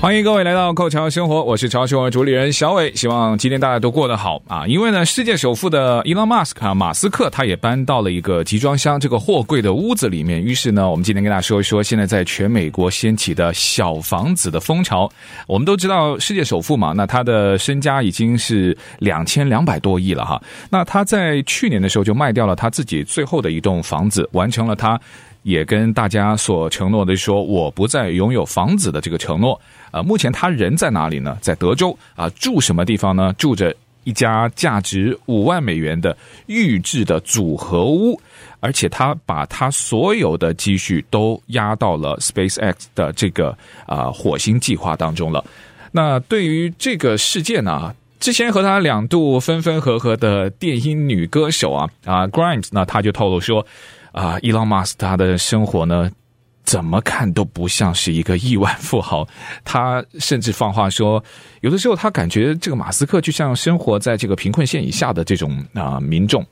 欢迎各位来到《扣桥生活》，我是潮生活主理人小伟，希望今天大家都过得好啊！因为呢，世界首富的伊隆马斯克，马斯克他也搬到了一个集装箱这个货柜的屋子里面。于是呢，我们今天跟大家说一说，现在在全美国掀起的小房子的风潮。我们都知道，世界首富嘛，那他的身家已经是两千两百多亿了哈。那他在去年的时候就卖掉了他自己最后的一栋房子，完成了他。也跟大家所承诺的说，我不再拥有房子的这个承诺。啊，目前他人在哪里呢？在德州啊，住什么地方呢？住着一家价值五万美元的预制的组合屋，而且他把他所有的积蓄都压到了 SpaceX 的这个啊火星计划当中了。那对于这个事件呢，之前和他两度分分合合的电音女歌手啊啊 Grimes 呢，他就透露说。啊，伊隆马斯他的生活呢，怎么看都不像是一个亿万富豪。他甚至放话说，有的时候他感觉这个马斯克就像生活在这个贫困线以下的这种啊民众。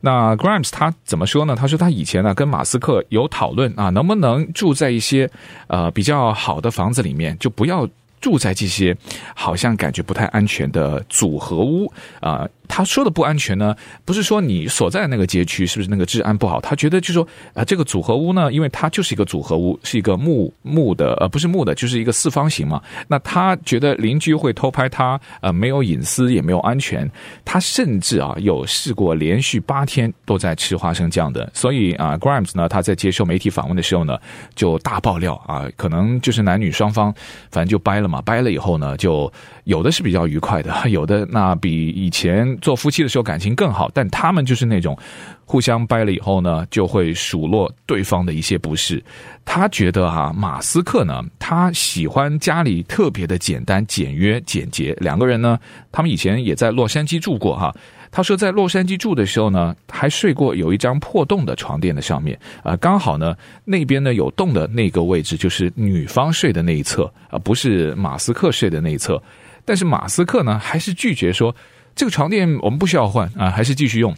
那 Grimes 他怎么说呢？他说他以前呢跟马斯克有讨论啊，能不能住在一些呃比较好的房子里面，就不要住在这些好像感觉不太安全的组合屋啊。他说的不安全呢，不是说你所在那个街区是不是那个治安不好？他觉得就是说啊，这个组合屋呢，因为它就是一个组合屋，是一个木木的，呃，不是木的，就是一个四方形嘛。那他觉得邻居会偷拍他，呃，没有隐私，也没有安全。他甚至啊，有试过连续八天都在吃花生酱的。所以啊，Grimes 呢，他在接受媒体访问的时候呢，就大爆料啊，可能就是男女双方反正就掰了嘛，掰了以后呢，就有的是比较愉快的，有的那比以前。做夫妻的时候感情更好，但他们就是那种互相掰了以后呢，就会数落对方的一些不是。他觉得哈、马斯克呢，他喜欢家里特别的简单、简约、简洁。两个人呢，他们以前也在洛杉矶住过哈。他说在洛杉矶住的时候呢，还睡过有一张破洞的床垫的上面啊，刚好呢那边呢有洞的那个位置就是女方睡的那一侧啊，不是马斯克睡的那一侧。但是马斯克呢，还是拒绝说。这个床垫我们不需要换啊，还是继续用。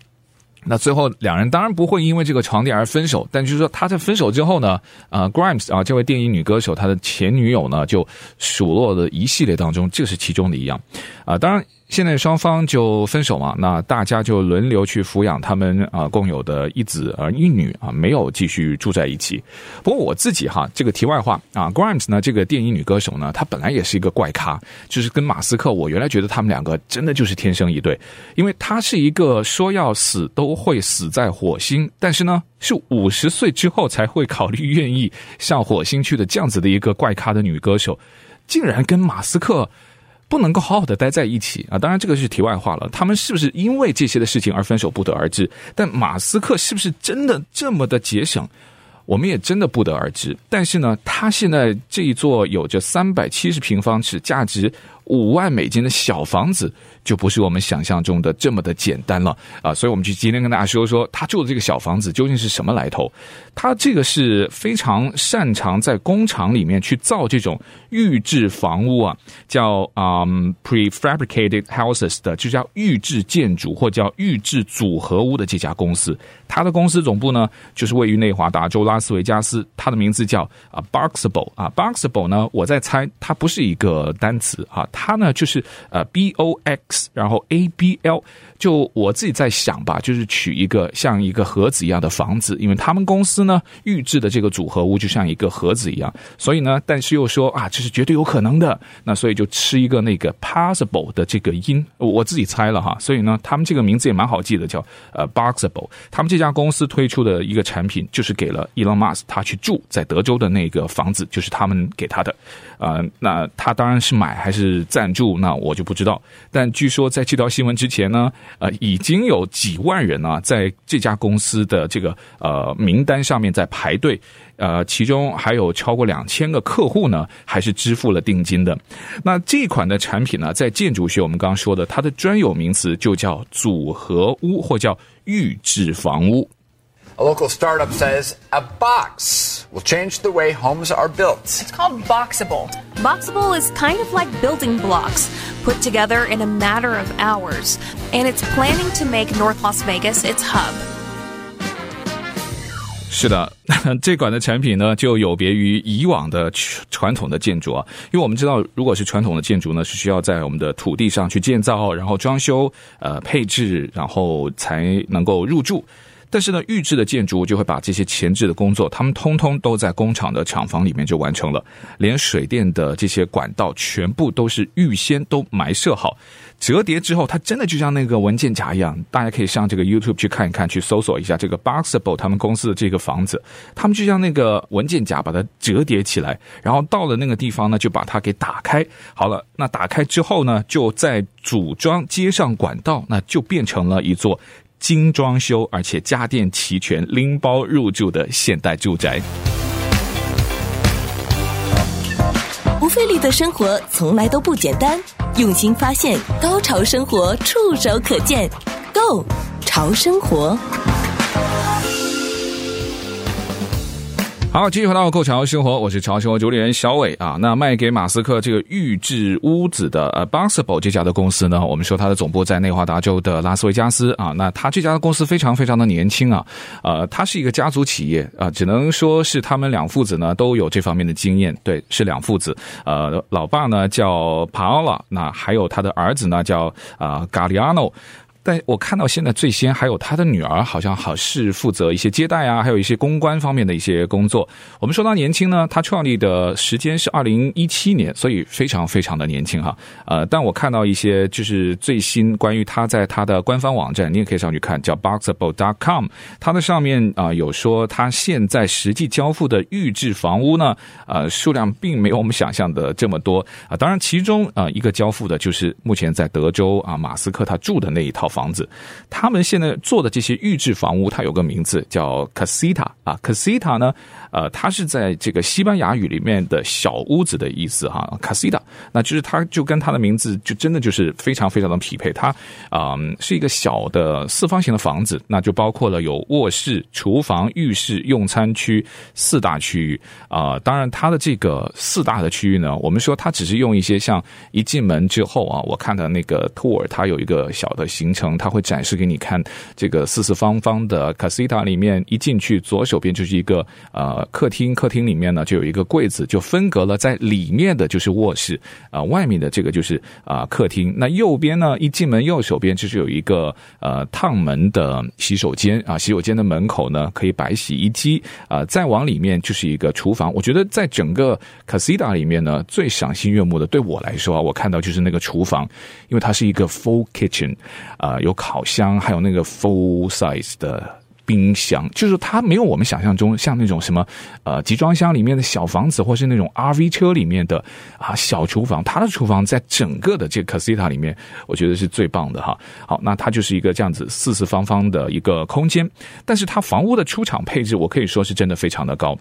那最后两人当然不会因为这个床垫而分手，但就是说他在分手之后呢，啊，Grimes 啊，这位电影女歌手，她的前女友呢就数落的一系列当中，这是其中的一样啊，当然。现在双方就分手嘛，那大家就轮流去抚养他们啊共有的一子儿一女啊，没有继续住在一起。不过我自己哈，这个题外话啊，Grimes 呢，这个电影女歌手呢，她本来也是一个怪咖，就是跟马斯克，我原来觉得他们两个真的就是天生一对，因为她是一个说要死都会死在火星，但是呢是五十岁之后才会考虑愿意上火星去的这样子的一个怪咖的女歌手，竟然跟马斯克。不能够好好的待在一起啊！当然，这个是题外话了。他们是不是因为这些的事情而分手，不得而知。但马斯克是不是真的这么的节省，我们也真的不得而知。但是呢，他现在这一座有着三百七十平方尺、价值五万美金的小房子。就不是我们想象中的这么的简单了啊！所以，我们就今天跟大家说说他住的这个小房子究竟是什么来头。他这个是非常擅长在工厂里面去造这种预制房屋啊，叫啊、prefabricated houses 的，就叫预制建筑或叫预制组合屋的这家公司。他的公司总部呢，就是位于内华达州拉斯维加斯。他的名字叫啊 Boxable 啊 Boxable 呢，我在猜它不是一个单词啊，呢就是呃 B O X，然后 A B L。就我自己在想吧，就是取一个像一个盒子一样的房子，因为他们公司呢预制的这个组合屋就像一个盒子一样，所以呢，但是又说啊，这是绝对有可能的，那所以就吃一个那个 possible 的这个音，我自己猜了哈，所以呢，他们这个名字也蛮好记的，叫呃 Boxable。他们这家公司推出的一个产品，就是给了 Elon Musk 他去住在德州的那个房子，就是他们给他的，呃，那他当然是买还是赞助，那我就不知道，但据说在这条新闻之前呢。呃，已经有几万人啊，在这家公司的这个呃名单上面在排队，呃，其中还有超过两千个客户呢，还是支付了定金的。那这款的产品呢，在建筑学我们刚刚说的，它的专有名词就叫组合屋，或叫预制房屋。A local startup says a box will change the way homes are built. It's called Boxable. Boxable is kind of like building blocks put together in a matter of hours, and it's planning to make North Las Vegas its hub. 是的，这款的产品呢，就有别于以往的传统的建筑啊，因为我们知道，如果是传统的建筑呢，是需要在我们的土地上去建造，然后装修、呃配置，然后才能够入住。 但是呢，预制的建筑就会把这些前置的工作，他们通通都在工厂的厂房里面就完成了，连水电的这些管道全部都是预先都埋设好，折叠之后，它真的就像那个文件夹一样。大家可以上这个 YouTube 去看一看，去搜索一下这个 Boxable 他们公司的这个房子，他们就像那个文件夹，把它折叠起来，然后到了那个地方呢，就把它给打开。好了，那打开之后呢，就再组装接上管道，那就变成了一座。精装修，而且家电齐全，拎包入住的现代住宅。不费力的生活从来都不简单，用心发现，高潮生活触手可见，Go 潮生活。好，继续回到购潮生活，我是潮生活主理人小伟啊。那卖给马斯克这个预制屋子的呃 Boxable 这家的公司呢，我们说它的总部在内华达州的拉斯维加斯啊。那他这家公司非常非常的年轻啊，呃，它是一个家族企业啊，只能说是他们两父子呢都有这方面的经验。对，是两父子，呃，老爸呢叫 Paola，那还有他的儿子呢叫啊 Galliano。但我看到现在最先还有他的女儿，好像好是负责一些接待啊，还有一些公关方面的一些工作。我们说他年轻呢，他创立的时间是二零一七年，所以非常非常的年轻哈。呃，但我看到一些就是最新关于他在他的官方网站，你也可以上去看，叫 Boxable.com。它的上面啊、有说他现在实际交付的预制房屋呢，呃，数量并没有我们想象的这么多啊、当然，其中啊、一个交付的就是目前在德州啊马斯克他住的那一套。房子，他们现在做的这些预制房屋，它有个名字叫 Casita 啊，Casita 呢，呃，它是在这个西班牙语里面的小屋子的意思哈，Casita，那就是它就跟它的名字就真的就是非常非常的匹配，它啊、是一个小的四方形的房子，那就包括了有卧室、厨房、浴室、用餐区四大区域啊、当然它的这个四大的区域呢，我们说它只是用一些像一进门之后啊，我看到那个 tour，它有一个小的行程。它会展示给你看这个四四方方的 casita 里面，一进去左手边就是一个呃客厅，客厅里面呢就有一个柜子，就分隔了在里面的就是卧室啊、外面的这个就是啊、客厅。那右边呢，一进门右手边就是有一个呃烫门的洗手间啊，洗手间的门口呢可以摆洗衣机啊、再往里面就是一个厨房。我觉得在整个 casita 里面呢，最赏心悦目的对我来说啊，我看到就是那个厨房，因为它是一个 full kitchen 啊。有烤箱，还有那个 full size 的冰箱，就是它没有我们想象中像那种什么呃集装箱里面的小房子，或是那种 RV 车里面的啊小厨房。它的厨房在整个的这个 Casita 里面，我觉得是最棒的哈。好，那它就是一个这样子四四方方的一个空间，但是它房屋的出厂配置，我可以说是真的非常的高。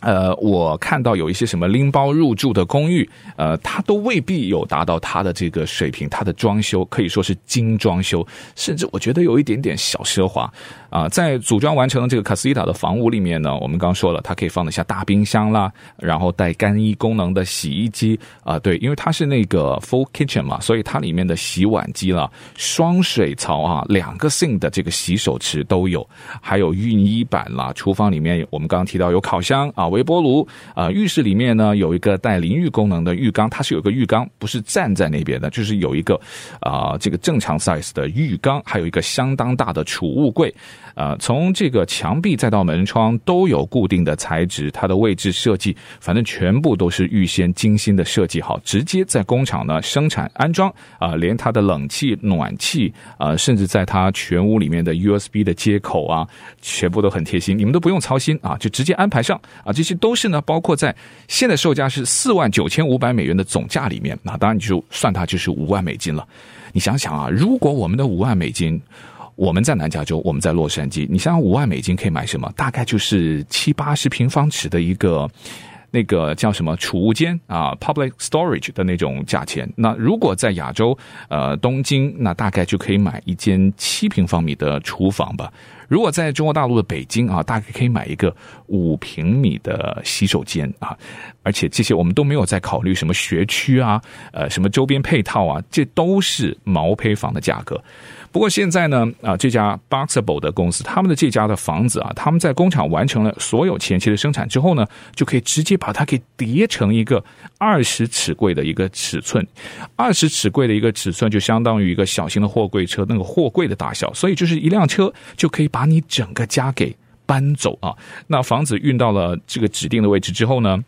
呃，我看到有一些什么拎包入住的公寓，呃，它都未必有达到它的这个水平，它的装修可以说是精装修，甚至我觉得有一点点小奢华。啊，在组装完成的这个 Casita 的房屋里面呢，我们刚刚说了，它可以放得下大冰箱啦，然后带干衣功能的洗衣机啊，对，因为它是那个 full kitchen 嘛，所以它里面的洗碗机啦、双水槽啊、两个 sink 的这个洗手池都有，还有熨衣板啦。厨房里面我们刚刚提到有烤箱啊、微波炉啊，浴室里面呢有一个带淋浴功能的浴缸，它是有个浴缸，不是站在那边的，就是有一个啊这个正常 size 的浴缸，还有一个相当大的储物柜。呃，从这个墙壁再到门窗都有固定的材质，它的位置设计，反正全部都是预先精心的设计好，直接在工厂呢生产安装啊、连它的冷气、暖气啊、呃，甚至在它全屋里面的 USB 的接口啊，全部都很贴心，你们都不用操心啊，就直接安排上啊，这些都是呢，包括在现在售价是四万九千五百美元的总价里面，那当然你就算它就是五万美金了。你想想啊，如果我们的五万美金。我们在南加州，我们在洛杉矶。你想想，五万美金可以买什么？大概就是七八十平方尺的一个那个叫什么储物间啊，public storage 的那种价钱。那如果在亚洲，呃，东京，那大概就可以买一间七平方米的厨房吧。如果在中国大陆的北京啊，大概可以买一个五平米的洗手间啊。而且这些我们都没有在考虑什么学区啊，呃，什么周边配套啊，这都是毛坯房的价格。不过现在呢，啊，这家 Boxable 的公司，他们的这家的房子啊，他们在工厂完成了所有前期的生产之后呢，就可以直接把它给叠成一个二十尺柜的一个尺寸，二十尺柜的一个尺寸就相当于一个小型的货柜车那个货柜的大小，所以就是一辆车就可以把你整个家给搬走啊。那房子运到了这个指定的位置之后呢，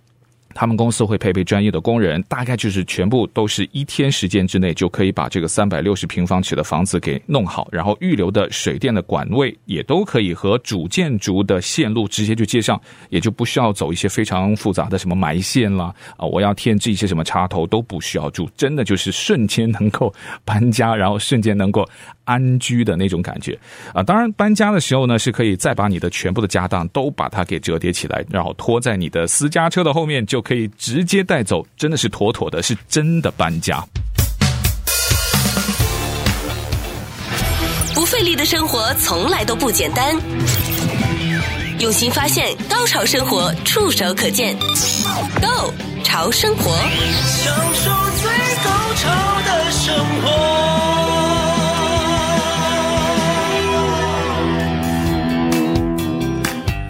他们公司会配备专业的工人，大概就是全部都是一天时间之内就可以把这个三百六十平方尺的房子给弄好，然后预留的水电的管位也都可以和主建筑的线路直接就接上，也就不需要走一些非常复杂的什么埋线啦啊，我要添置一些什么插头都不需要住，真的就是瞬间能够搬家，然后瞬间能够安居的那种感觉啊。当然搬家的时候呢，是可以再把你的全部的家当都把它给折叠起来，然后拖在你的私家车的后面就。可以直接带走，真的是妥妥的，是真的搬家。不费力的生活从来都不简单，用心发现，高潮生活触手可见 Go 潮生活，享受最高潮的生活。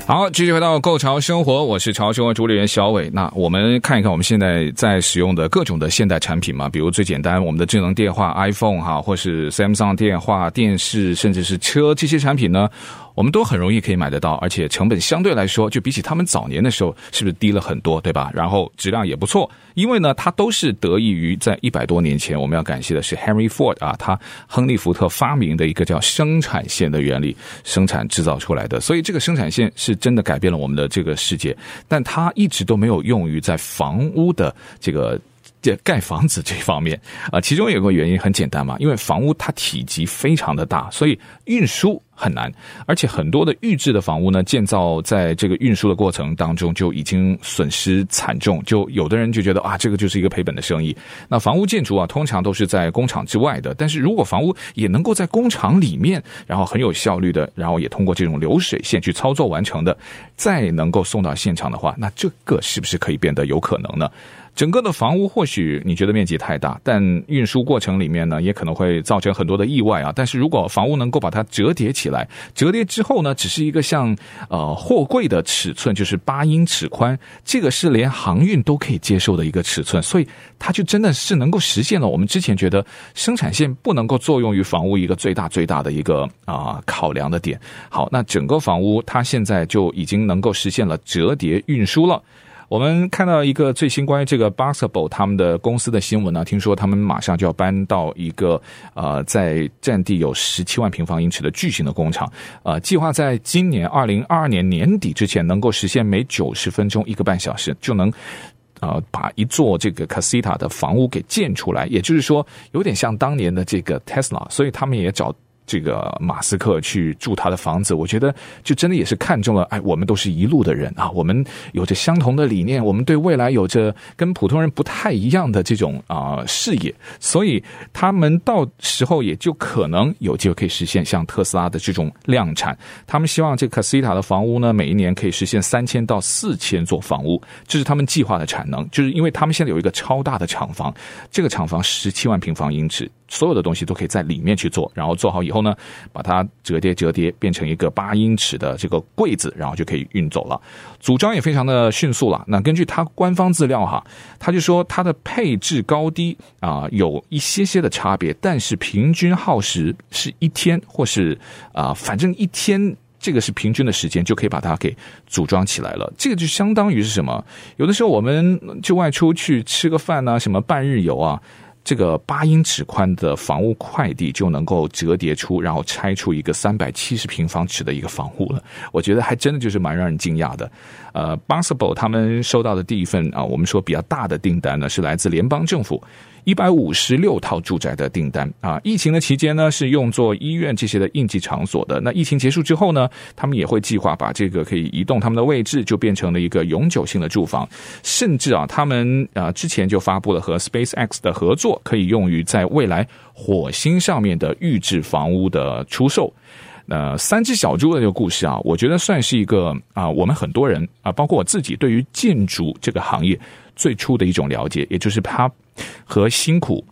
好，继续回到购潮生活，我是潮生活主理人小伟。那我们看一看我们现在在使用的各种的现代产品嘛，比如最简单，我们的智能电话 iPhone 哈，或是 Samsung 电话、电视，甚至是车这些产品呢。我们都很容易可以买得到，而且成本相对来说，就比起他们早年的时候，是不是低了很多，对吧？然后质量也不错，因为呢，它都是得益于在一百多年前，我们要感谢的是 Henry Ford 啊，他亨利福特发明的一个叫生产线的原理，生产制造出来的。所以这个生产线是真的改变了我们的这个世界，但它一直都没有用于在房屋的这个。这盖房子这方面啊，其中有个原因很简单嘛，因为房屋它体积非常的大，所以运输很难，而且很多的预制的房屋呢，建造在这个运输的过程当中就已经损失惨重，就有的人就觉得啊，这个就是一个赔本的生意。那房屋建筑啊，通常都是在工厂之外的，但是如果房屋也能够在工厂里面，然后很有效率的，然后也通过这种流水线去操作完成的，再能够送到现场的话，那这个是不是可以变得有可能呢？整个的房屋或许你觉得面积太大，但运输过程里面呢，也可能会造成很多的意外啊。但是如果房屋能够把它折叠起来，折叠之后呢，只是一个像呃货柜的尺寸，就是八英尺宽，这个是连航运都可以接受的一个尺寸，所以它就真的是能够实现了我们之前觉得生产线不能够作用于房屋一个最大最大的一个啊、考量的点。好，那整个房屋它现在就已经能够实现了折叠运输了。我们看到一个最新关于这个 Boxable 他们的公司的新闻呢，听说他们马上就要搬到一个呃，在占地有十七万平方英尺的巨型的工厂，呃，计划在今年二零二二年年底之前能够实现每九十分钟一个半小时就能呃把一座这个 Casita 的房屋给建出来，也就是说有点像当年的这个 Tesla，所以他们也找。这个马斯克去住他的房子，我觉得就真的也是看中了，哎，我们都是一路的人啊，我们有着相同的理念，我们对未来有着跟普通人不太一样的这种啊、呃、视野，所以他们到时候也就可能有机会可以实现像特斯拉的这种量产。他们希望这个 Casita 的房屋呢，每一年可以实现三千到四千座房屋，这是他们计划的产能，就是因为他们现在有一个超大的厂房，这个厂房十七万平方英尺。所有的东西都可以在里面去做，然后做好以后呢，把它折叠折叠变成一个八英尺的这个柜子，然后就可以运走了。组装也非常的迅速了。那根据它官方资料哈，他就说它的配置高低啊、有一些些的差别，但是平均耗时是一天，或是啊、反正一天这个是平均的时间就可以把它给组装起来了。这个就相当于是什么？有的时候我们就外出去吃个饭啊，什么半日游啊。这个八英尺宽的房屋快递就能够折叠出，然后拆出一个三百七十平方尺的一个房屋了。我觉得还真的就是蛮让人惊讶的。呃，Boxable 他们收到的第一份啊，我们说比较大的订单呢，是来自联邦政府。一百五十六套住宅的订单啊！疫情的期间呢，是用作医院这些的应急场所的。那疫情结束之后呢，他们也会计划把这个可以移动他们的位置，就变成了一个永久性的住房。甚至啊，他们啊之前就发布了和 SpaceX 的合作，可以用于在未来火星上面的预制房屋的出售。那三只小猪的这个故事啊，我觉得算是一个啊，我们很多人啊，包括我自己，对于建筑这个行业最初的一种了解，也就是它。和辛苦，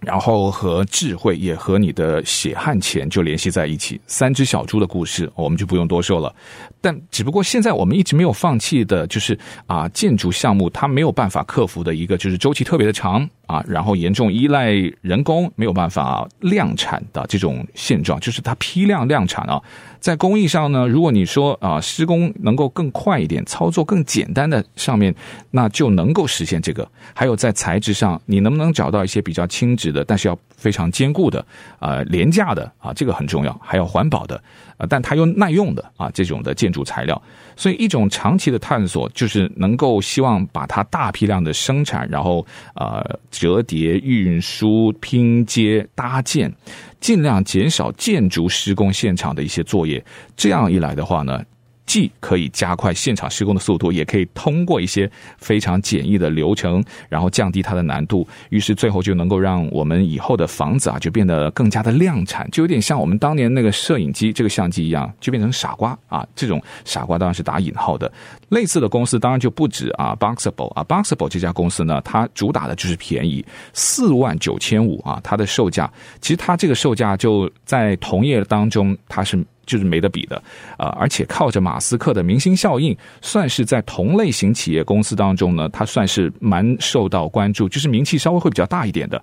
然后和智慧，也和你的血汗钱就联系在一起。三只小猪的故事，我们就不用多说了。但只不过现在我们一直没有放弃的，就是啊，建筑项目它没有办法克服的一个，就是周期特别的长。啊，然后严重依赖人工，没有办法量产的这种现状，就是它批量量产啊。在工艺上呢，如果你说啊，施工能够更快一点，操作更简单的上面，那就能够实现这个。还有在材质上，你能不能找到一些比较轻质的，但是要非常坚固的，呃，廉价的啊，这个很重要。还有环保的。但它又耐用的啊，这种的建筑材料，所以一种长期的探索就是能够希望把它大批量的生产，然后呃折叠、运输、拼接、搭建，尽量减少建筑施工现场的一些作业。这样一来的话呢，既可以加快现场施工的速度，也可以通过一些非常简易的流程，然后降低它的难度。于是最后就能够让我们以后的房子啊，就变得更加的量产，就有点像我们当年那个摄影机这个相机一样，就变成傻瓜啊。这种傻瓜当然是打引号的。类似的公司当然就不止啊，Boxable 啊，Boxable 这家公司呢，它主打的就是便宜，四万九千五啊，它的售价其实它这个售价就在同业当中它是。就是没得比的，啊，而且靠着马斯克的明星效应，算是在同类型企业公司当中呢，它算是蛮受到关注，就是名气稍微会比较大一点的。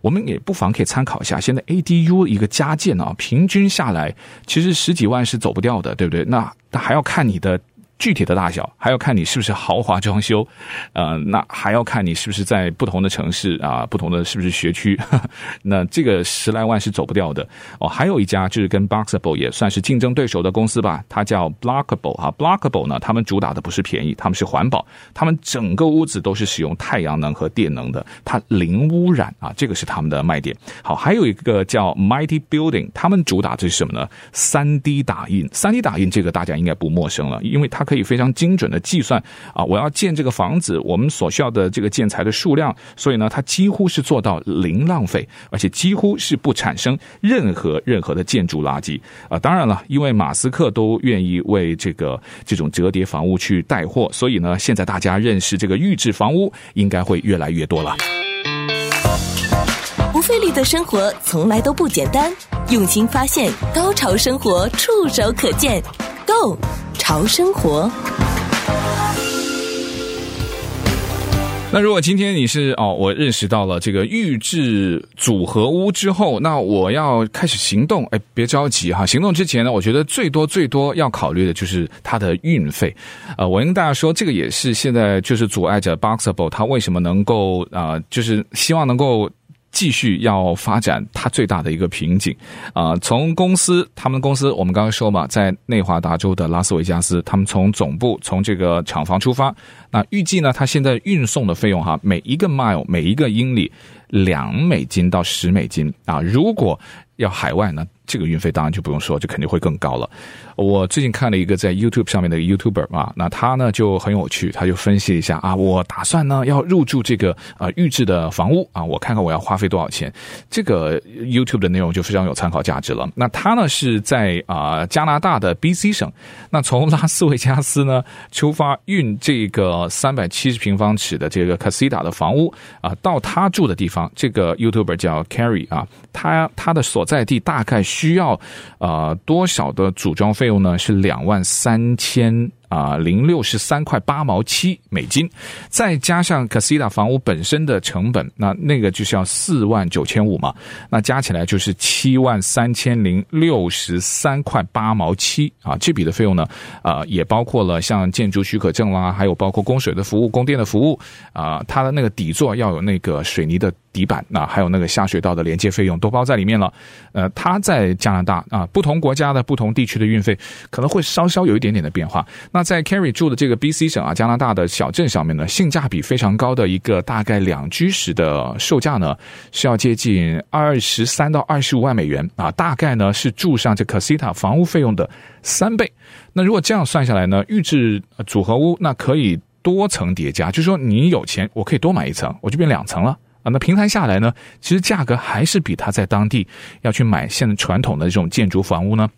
我们也不妨可以参考一下，现在 ADU 一个加建啊，平均下来其实十几万是走不掉的，对不对？那那还要看你的。具体的大小还要看你是不是豪华装修，呃，那还要看你是不是在不同的城市啊，不同的是不是学区，呵呵，那这个十来万是走不掉的哦。还有一家就是跟 Boxable 也算是竞争对手的公司吧，它叫 Blockable 哈，Blockable 呢，他们主打的不是便宜，他们是环保，他们整个屋子都是使用太阳能和电能的，它零污染啊，这个是他们的卖点。好，还有一个叫 Mighty Building，他们主打的是什么呢？3D 打印，3D 打印这个大家应该不陌生了，因为它。可以非常精准的计算啊，我要建这个房子，我们所需要的这个建材的数量，所以呢，它几乎是做到零浪费，而且几乎是不产生任何任何的建筑垃圾啊。当然了，因为马斯克都愿意为这个这种折叠房屋去带货，所以呢，现在大家认识这个预制房屋应该会越来越多了。不费力的生活从来都不简单，用心发现，高潮生活触手可见，Go。潮生活。那如果今天你是哦，我认识到了这个预制组合屋之后，那我要开始行动。哎，别着急哈，行动之前呢，我觉得最多最多要考虑的就是它的运费。呃，我跟大家说，这个也是现在就是阻碍着 Boxable 它为什么能够啊、呃，就是希望能够。继续要发展，它最大的一个瓶颈。啊、从公司，他们公司，我们刚刚说嘛，在内华达州的拉斯维加斯，他们从总部从这个厂房出发，那预计呢，它现在运送的费用哈，每一个 mile 每一个英里两美金到十美金啊。如果要海外呢，这个运费当然就不用说，就肯定会更高了。我最近看了一个在 YouTube 上面的 YouTuber 啊，那他呢就很有趣，他就分析一下啊，我打算呢要入住这个呃预制的房屋啊，我看看我要花费多少钱。这个 YouTube 的内容就非常有参考价值了。那他呢是在啊、加拿大的 BC 省，那从拉斯维加斯呢出发运这个三百七十平方尺的这个 Casita 的房屋啊，到他住的地方，这个 YouTuber 叫 Carrie 啊，他他的所在地大概需要呃多少的组装费用呢？是两万三千。啊，零六十三块八毛七美金，再加上 Casita 房屋本身的成本，那那个就是要四万九千五嘛，那加起来就是七万三千零六十三块八毛七啊，这笔的费用呢，啊，也包括了像建筑许可证啦，还有包括供水的服务、供电的服务啊，它的那个底座要有那个水泥的底板，那还有那个下水道的连接费用都包在里面了。呃，它在加拿大啊，不同国家的不同地区的运费可能会稍稍有一点点的变化。那在 c a r r y 住的这个 BC 省啊，加拿大的小镇上面呢，性价比非常高的一个大概两居室的售价呢，是要接近二十三到二十五万美元啊，大概呢是住上这 Casita 房屋费用的三倍。那如果这样算下来呢，预制组合屋那可以多层叠加，就是说你有钱，我可以多买一层，我就变两层了啊。那平摊下来呢，其实价格还是比他在当地要去买现在传统的这种建筑房屋呢。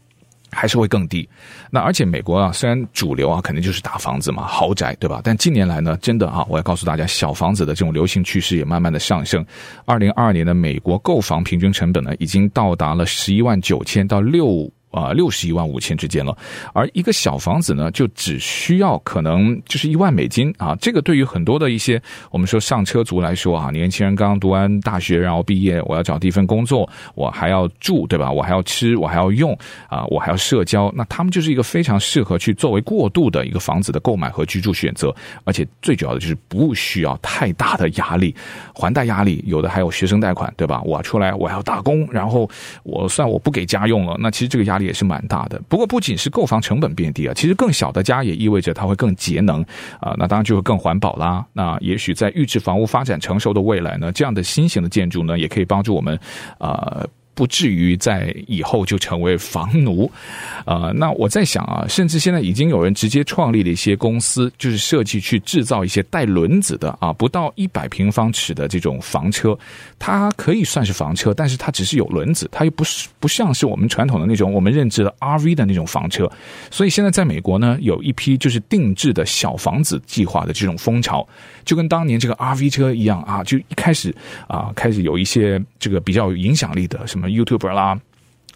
还是会更低。那而且美国啊，虽然主流啊肯定就是大房子嘛，豪宅，对吧？但近年来呢，真的啊，我要告诉大家，小房子的这种流行趋势也慢慢的上升。二零二二年的美国购房平均成本呢，已经到达了十一万九千到六。啊，六十一万五千之间了，而一个小房子呢，就只需要可能就是一万美金啊。这个对于很多的一些我们说上车族来说啊，年轻人刚读完大学，然后毕业，我要找第一份工作，我还要住，对吧？我还要吃，我还要用啊，我还要社交，那他们就是一个非常适合去作为过渡的一个房子的购买和居住选择，而且最主要的就是不需要太大的压力，还贷压力，有的还有学生贷款，对吧？我出来我要打工，然后我算我不给家用了，那其实这个压力。也是蛮大的，不过不仅是购房成本变低啊，其实更小的家也意味着它会更节能啊，那当然就会更环保啦。那也许在预制房屋发展成熟的未来呢，这样的新型的建筑呢，也可以帮助我们啊。不至于在以后就成为房奴，呃，那我在想啊，甚至现在已经有人直接创立了一些公司，就是设计去制造一些带轮子的啊，不到一百平方尺的这种房车，它可以算是房车，但是它只是有轮子，它又不是不像是我们传统的那种我们认知的 RV 的那种房车，所以现在在美国呢，有一批就是定制的小房子计划的这种风潮，就跟当年这个 RV 车一样啊，就一开始啊，开始有一些这个比较有影响力的什么。YouTuber 啦。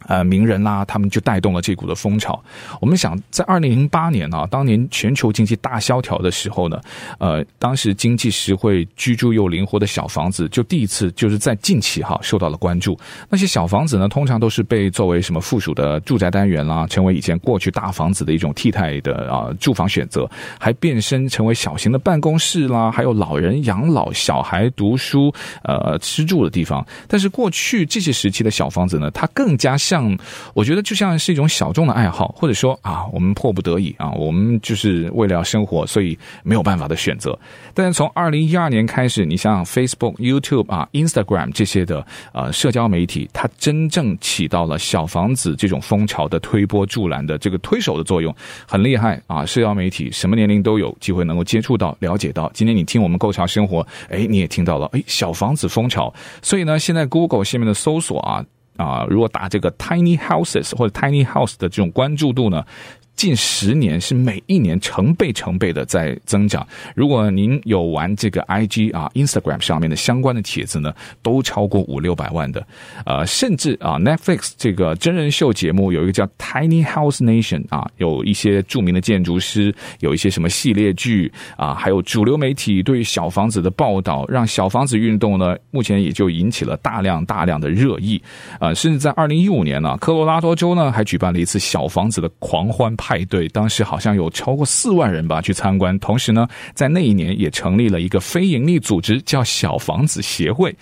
呃，名人啦，他们就带动了这股的风潮。我们想，在二零零八年啊，当年全球经济大萧条的时候呢，呃，当时经济实惠、居住又灵活的小房子，就第一次就是在近期哈受到了关注。那些小房子呢，通常都是被作为什么附属的住宅单元啦，成为以前过去大房子的一种替代的啊住房选择，还变身成为小型的办公室啦，还有老人养老、小孩读书、呃吃住的地方。但是过去这些时期的小房子呢，它更加。像我觉得就像是一种小众的爱好，或者说啊，我们迫不得已啊，我们就是为了要生活，所以没有办法的选择。但是从二零一二年开始，你像 Facebook、YouTube 啊、Instagram 这些的呃社交媒体，它真正起到了小房子这种风潮的推波助澜的这个推手的作用，很厉害啊！社交媒体什么年龄都有机会能够接触到、了解到。今天你听我们构桥生活，哎，你也听到了，哎，小房子风潮。所以呢，现在 Google 下面的搜索啊。啊，如果打这个 tiny houses 或者 tiny house 的这种关注度呢，近十年是每一年成倍成倍的在增长。如果您有玩这个 IG 啊、Instagram 上面的相关的帖子呢，都超过五六百万的。呃，甚至啊，Netflix 这个真人秀节目有一个叫 Tiny House Nation 啊，有一些著名的建筑师，有一些什么系列剧啊，还有主流媒体对小房子的报道，让小房子运动呢，目前也就引起了大量大量的热议。啊，甚至在二零一五年呢，科罗拉多州呢还举办了一次小房子的狂欢派对，当时好像有超过四万人吧去参观。同时呢，在那一年也成立了一个非营利组织，叫小房子协会。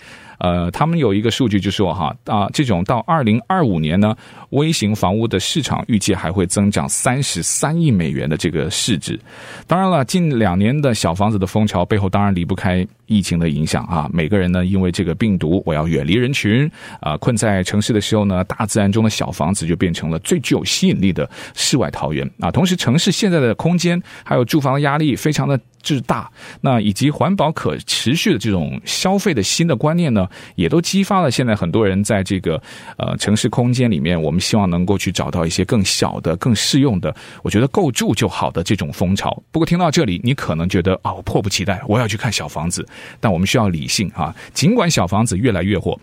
呃，他们有一个数据就说哈啊，这种到二零二五年呢，微型房屋的市场预计还会增长三十三亿美元的这个市值。当然了，近两年的小房子的风潮背后，当然离不开疫情的影响啊。每个人呢，因为这个病毒，我要远离人群啊，困在城市的时候呢，大自然中的小房子就变成了最具有吸引力的世外桃源啊。同时，城市现在的空间还有住房的压力非常的。之大，那以及环保可持续的这种消费的新的观念呢，也都激发了现在很多人在这个呃城市空间里面，我们希望能够去找到一些更小的、更适用的，我觉得够住就好的这种风潮。不过听到这里，你可能觉得啊，我迫不及待，我要去看小房子。但我们需要理性啊，尽管小房子越来越火。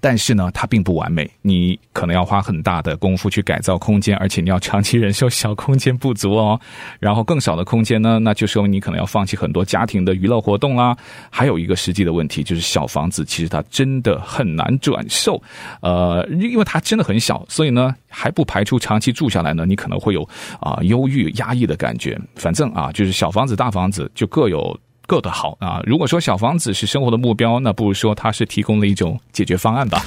但是呢，它并不完美，你可能要花很大的功夫去改造空间，而且你要长期忍受小空间不足哦。然后更少的空间呢，那就说明你可能要放弃很多家庭的娱乐活动啦。还有一个实际的问题就是，小房子其实它真的很难转售，呃，因为它真的很小，所以呢，还不排除长期住下来呢，你可能会有啊、忧郁、压抑的感觉。反正啊，就是小房子、大房子就各有。过得好啊！如果说小房子是生活的目标，那不如说它是提供了一种解决方案吧。